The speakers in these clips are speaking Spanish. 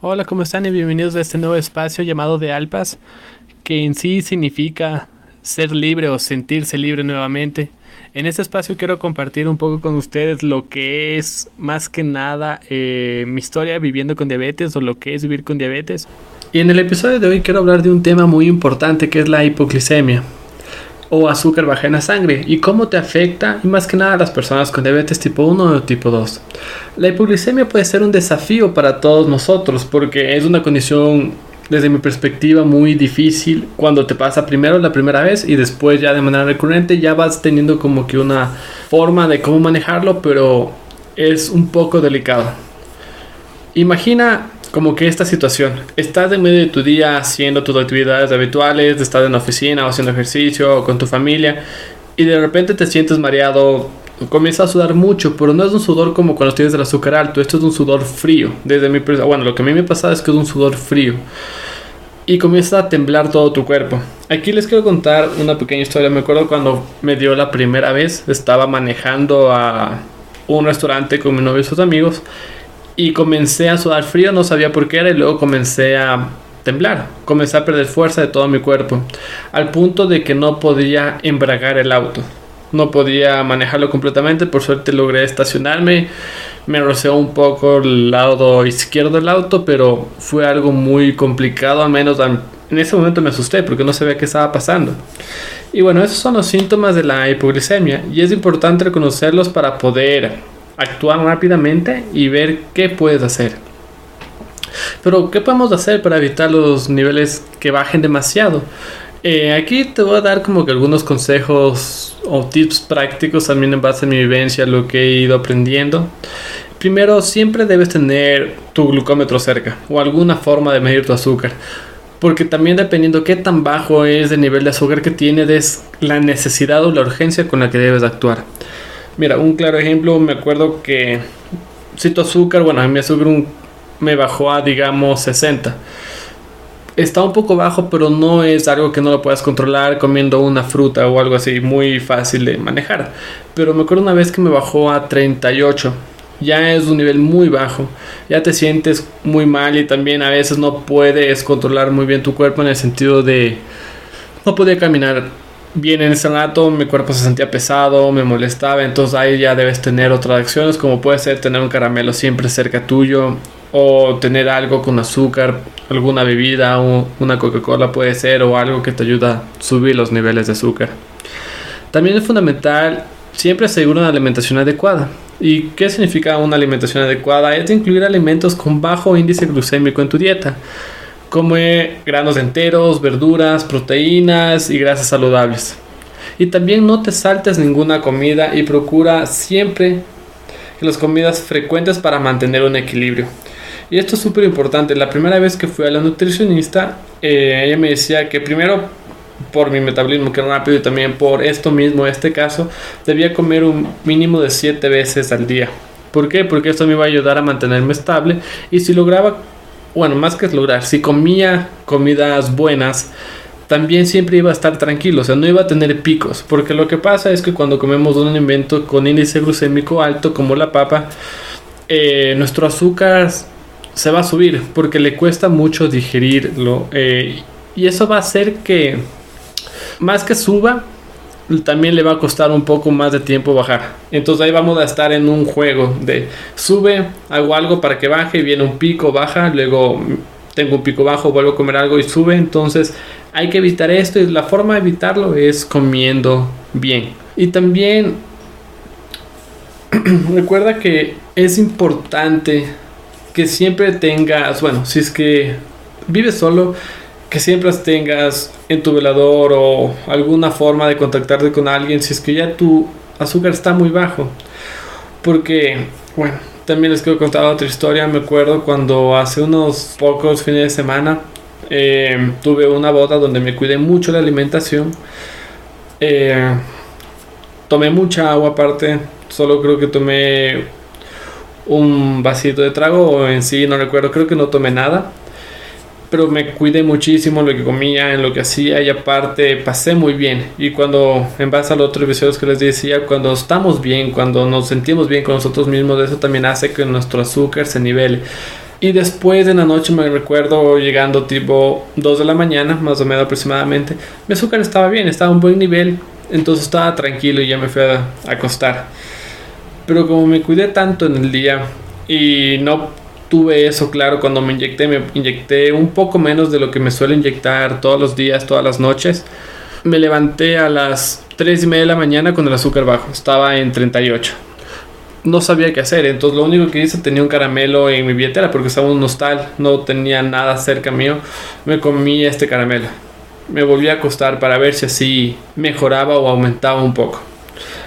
Hola, ¿cómo están? Y bienvenidos a este nuevo espacio llamado de Alpas, que en sí significa ser libre o sentirse libre nuevamente. En este espacio quiero compartir un poco con ustedes lo que es más que nada eh, mi historia viviendo con diabetes o lo que es vivir con diabetes. Y en el episodio de hoy quiero hablar de un tema muy importante que es la hipoglicemia o azúcar baja en la sangre y cómo te afecta y más que nada a las personas con diabetes tipo 1 o tipo 2. La hipoglicemia puede ser un desafío para todos nosotros porque es una condición desde mi perspectiva muy difícil cuando te pasa primero la primera vez y después ya de manera recurrente ya vas teniendo como que una forma de cómo manejarlo pero es un poco delicado. Imagina como que esta situación, estás en medio de tu día haciendo tus actividades habituales, estás en la oficina o haciendo ejercicio o con tu familia y de repente te sientes mareado, comienzas a sudar mucho, pero no es un sudor como cuando tienes el azúcar alto, esto es un sudor frío. Desde mi bueno, lo que a mí me pasa es que es un sudor frío. Y comienza a temblar todo tu cuerpo. Aquí les quiero contar una pequeña historia. Me acuerdo cuando me dio la primera vez, estaba manejando a un restaurante con mi novio y sus amigos y comencé a sudar frío, no sabía por qué era y luego comencé a temblar, comencé a perder fuerza de todo mi cuerpo, al punto de que no podía embragar el auto, no podía manejarlo completamente, por suerte logré estacionarme, me roceó un poco el lado izquierdo del auto, pero fue algo muy complicado, al menos en ese momento me asusté porque no sabía qué estaba pasando. Y bueno, esos son los síntomas de la hipoglicemia y es importante reconocerlos para poder actuar rápidamente y ver qué puedes hacer. Pero, ¿qué podemos hacer para evitar los niveles que bajen demasiado? Eh, aquí te voy a dar como que algunos consejos o tips prácticos también en base a mi vivencia, lo que he ido aprendiendo. Primero, siempre debes tener tu glucómetro cerca o alguna forma de medir tu azúcar. Porque también dependiendo qué tan bajo es el nivel de azúcar que tienes, es la necesidad o la urgencia con la que debes actuar. Mira, un claro ejemplo, me acuerdo que si tu azúcar, bueno, a mi azúcar me bajó a, digamos, 60. Está un poco bajo, pero no es algo que no lo puedas controlar comiendo una fruta o algo así, muy fácil de manejar. Pero me acuerdo una vez que me bajó a 38. Ya es un nivel muy bajo. Ya te sientes muy mal y también a veces no puedes controlar muy bien tu cuerpo en el sentido de no podía caminar bien en ese rato mi cuerpo se sentía pesado, me molestaba, entonces ahí ya debes tener otras acciones como puede ser tener un caramelo siempre cerca tuyo o tener algo con azúcar, alguna bebida, una Coca-Cola puede ser o algo que te ayuda a subir los niveles de azúcar. También es fundamental siempre asegurar una alimentación adecuada. ¿Y qué significa una alimentación adecuada? Es incluir alimentos con bajo índice glucémico en tu dieta Come granos enteros, verduras, proteínas y grasas saludables. Y también no te saltes ninguna comida y procura siempre las comidas frecuentes para mantener un equilibrio. Y esto es súper importante. La primera vez que fui a la nutricionista, eh, ella me decía que primero por mi metabolismo que es rápido y también por esto mismo, este caso, debía comer un mínimo de 7 veces al día. ¿Por qué? Porque esto me iba a ayudar a mantenerme estable y si lograba bueno, más que lograr, si comía comidas buenas, también siempre iba a estar tranquilo, o sea, no iba a tener picos, porque lo que pasa es que cuando comemos un alimento con índice glucémico alto, como la papa, eh, nuestro azúcar se va a subir, porque le cuesta mucho digerirlo, eh, y eso va a hacer que, más que suba, también le va a costar un poco más de tiempo bajar. Entonces ahí vamos a estar en un juego de sube, hago algo para que baje, viene un pico, baja, luego tengo un pico bajo, vuelvo a comer algo y sube. Entonces hay que evitar esto y la forma de evitarlo es comiendo bien. Y también recuerda que es importante que siempre tengas, bueno, si es que vives solo, que siempre tengas en tu velador o alguna forma de contactarte con alguien si es que ya tu azúcar está muy bajo. Porque, bueno, también les quiero contar otra historia. Me acuerdo cuando hace unos pocos fines de semana eh, tuve una boda donde me cuidé mucho la alimentación. Eh, tomé mucha agua aparte, solo creo que tomé un vasito de trago o en sí no recuerdo, creo que no tomé nada pero me cuidé muchísimo lo que comía, en lo que hacía y aparte pasé muy bien. Y cuando, en base a los otros episodios que les decía, cuando estamos bien, cuando nos sentimos bien con nosotros mismos, eso también hace que nuestro azúcar se nivele. Y después en la noche me recuerdo llegando tipo 2 de la mañana, más o menos aproximadamente, mi azúcar estaba bien, estaba a un buen nivel, entonces estaba tranquilo y ya me fui a acostar. Pero como me cuidé tanto en el día y no tuve eso claro cuando me inyecté, me inyecté un poco menos de lo que me suelo inyectar todos los días, todas las noches. Me levanté a las 3 y media de la mañana con el azúcar bajo, estaba en 38. No sabía qué hacer, entonces lo único que hice tenía un caramelo en mi billetera porque estaba un hostal, no tenía nada cerca mío. Me comí este caramelo. Me volví a acostar para ver si así mejoraba o aumentaba un poco.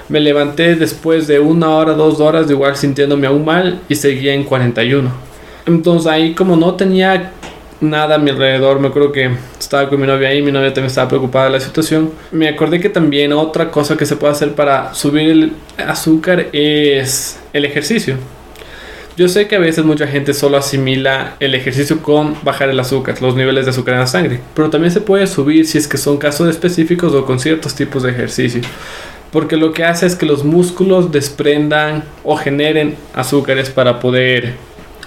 Me levanté después de una hora, dos horas, igual sintiéndome aún mal y seguía en 41 entonces ahí como no tenía nada a mi alrededor, me acuerdo que estaba con mi novia ahí, mi novia también estaba preocupada de la situación. Me acordé que también otra cosa que se puede hacer para subir el azúcar es el ejercicio. Yo sé que a veces mucha gente solo asimila el ejercicio con bajar el azúcar, los niveles de azúcar en la sangre, pero también se puede subir si es que son casos específicos o con ciertos tipos de ejercicio. Porque lo que hace es que los músculos desprendan o generen azúcares para poder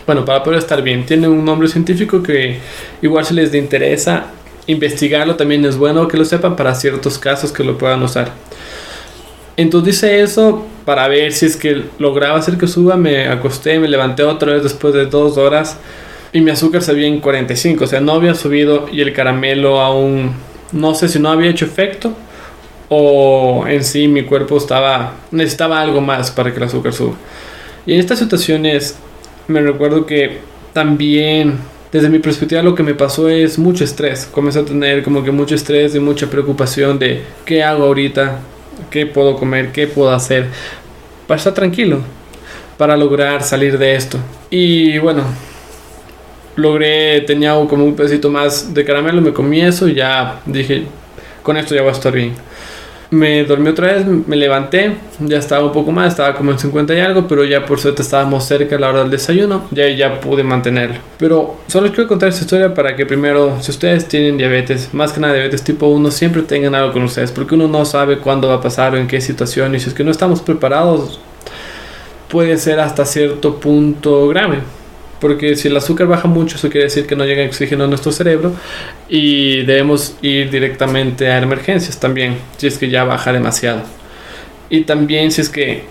bueno, para poder estar bien. Tiene un nombre científico que igual si les interesa investigarlo también es bueno que lo sepan para ciertos casos que lo puedan usar. Entonces dice eso para ver si es que lograba hacer que suba. Me acosté, me levanté otra vez después de dos horas y mi azúcar se había en 45. O sea, no había subido y el caramelo aún no sé si no había hecho efecto o en sí mi cuerpo estaba necesitaba algo más para que el azúcar suba. Y en estas situaciones me recuerdo que también desde mi perspectiva lo que me pasó es mucho estrés. Comencé a tener como que mucho estrés y mucha preocupación de qué hago ahorita, qué puedo comer, qué puedo hacer para estar tranquilo, para lograr salir de esto. Y bueno, logré, tenía como un pedacito más de caramelo, me comí eso y ya dije, con esto ya voy a estar bien me dormí otra vez, me levanté, ya estaba un poco más, estaba como en 50 y algo, pero ya por suerte estábamos cerca a la hora del desayuno, ya ya pude mantenerlo. Pero solo les quiero contar esta historia para que primero, si ustedes tienen diabetes, más que nada diabetes tipo 1, siempre tengan algo con ustedes, porque uno no sabe cuándo va a pasar o en qué situación, y si es que no estamos preparados, puede ser hasta cierto punto grave porque si el azúcar baja mucho, eso quiere decir que no llega oxígeno a nuestro cerebro y debemos ir directamente a emergencias también, si es que ya baja demasiado. Y también si es que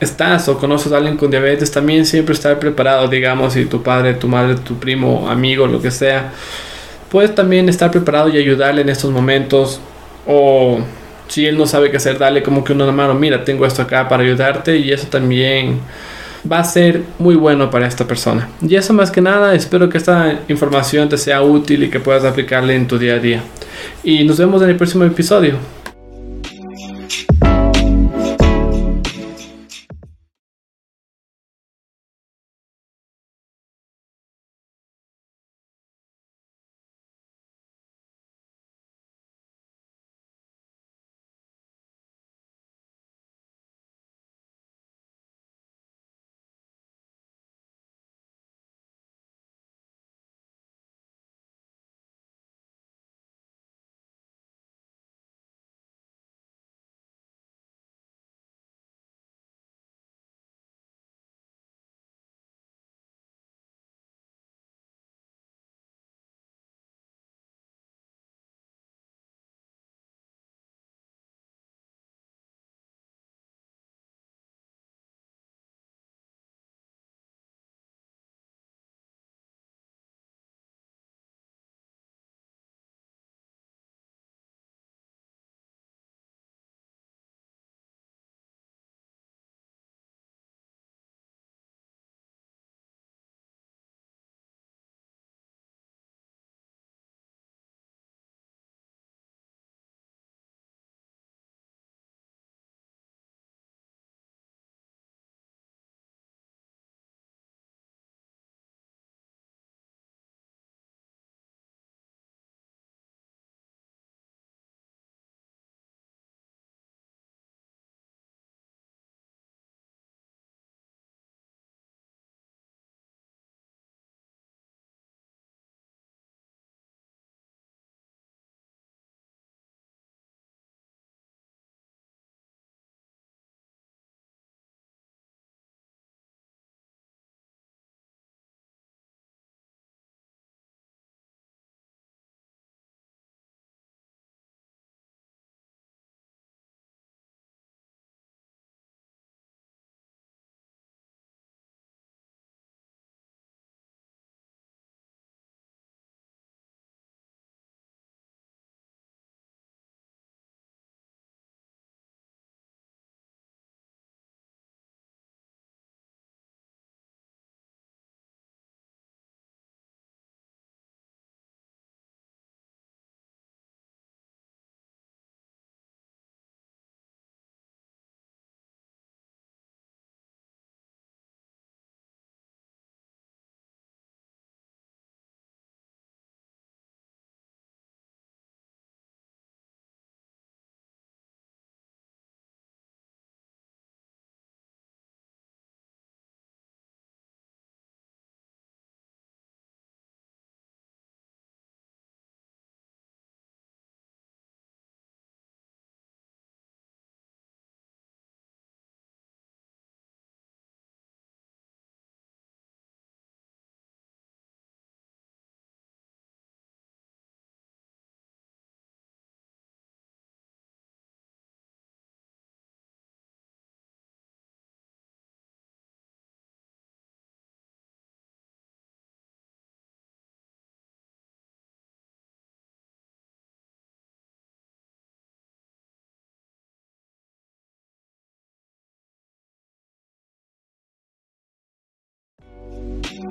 estás o conoces a alguien con diabetes, también siempre estar preparado, digamos, si tu padre, tu madre, tu primo, amigo, lo que sea, puedes también estar preparado y ayudarle en estos momentos o si él no sabe qué hacer, dale como que una mano, mira, tengo esto acá para ayudarte y eso también va a ser muy bueno para esta persona. Y eso más que nada, espero que esta información te sea útil y que puedas aplicarle en tu día a día. Y nos vemos en el próximo episodio.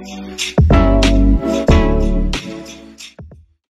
Música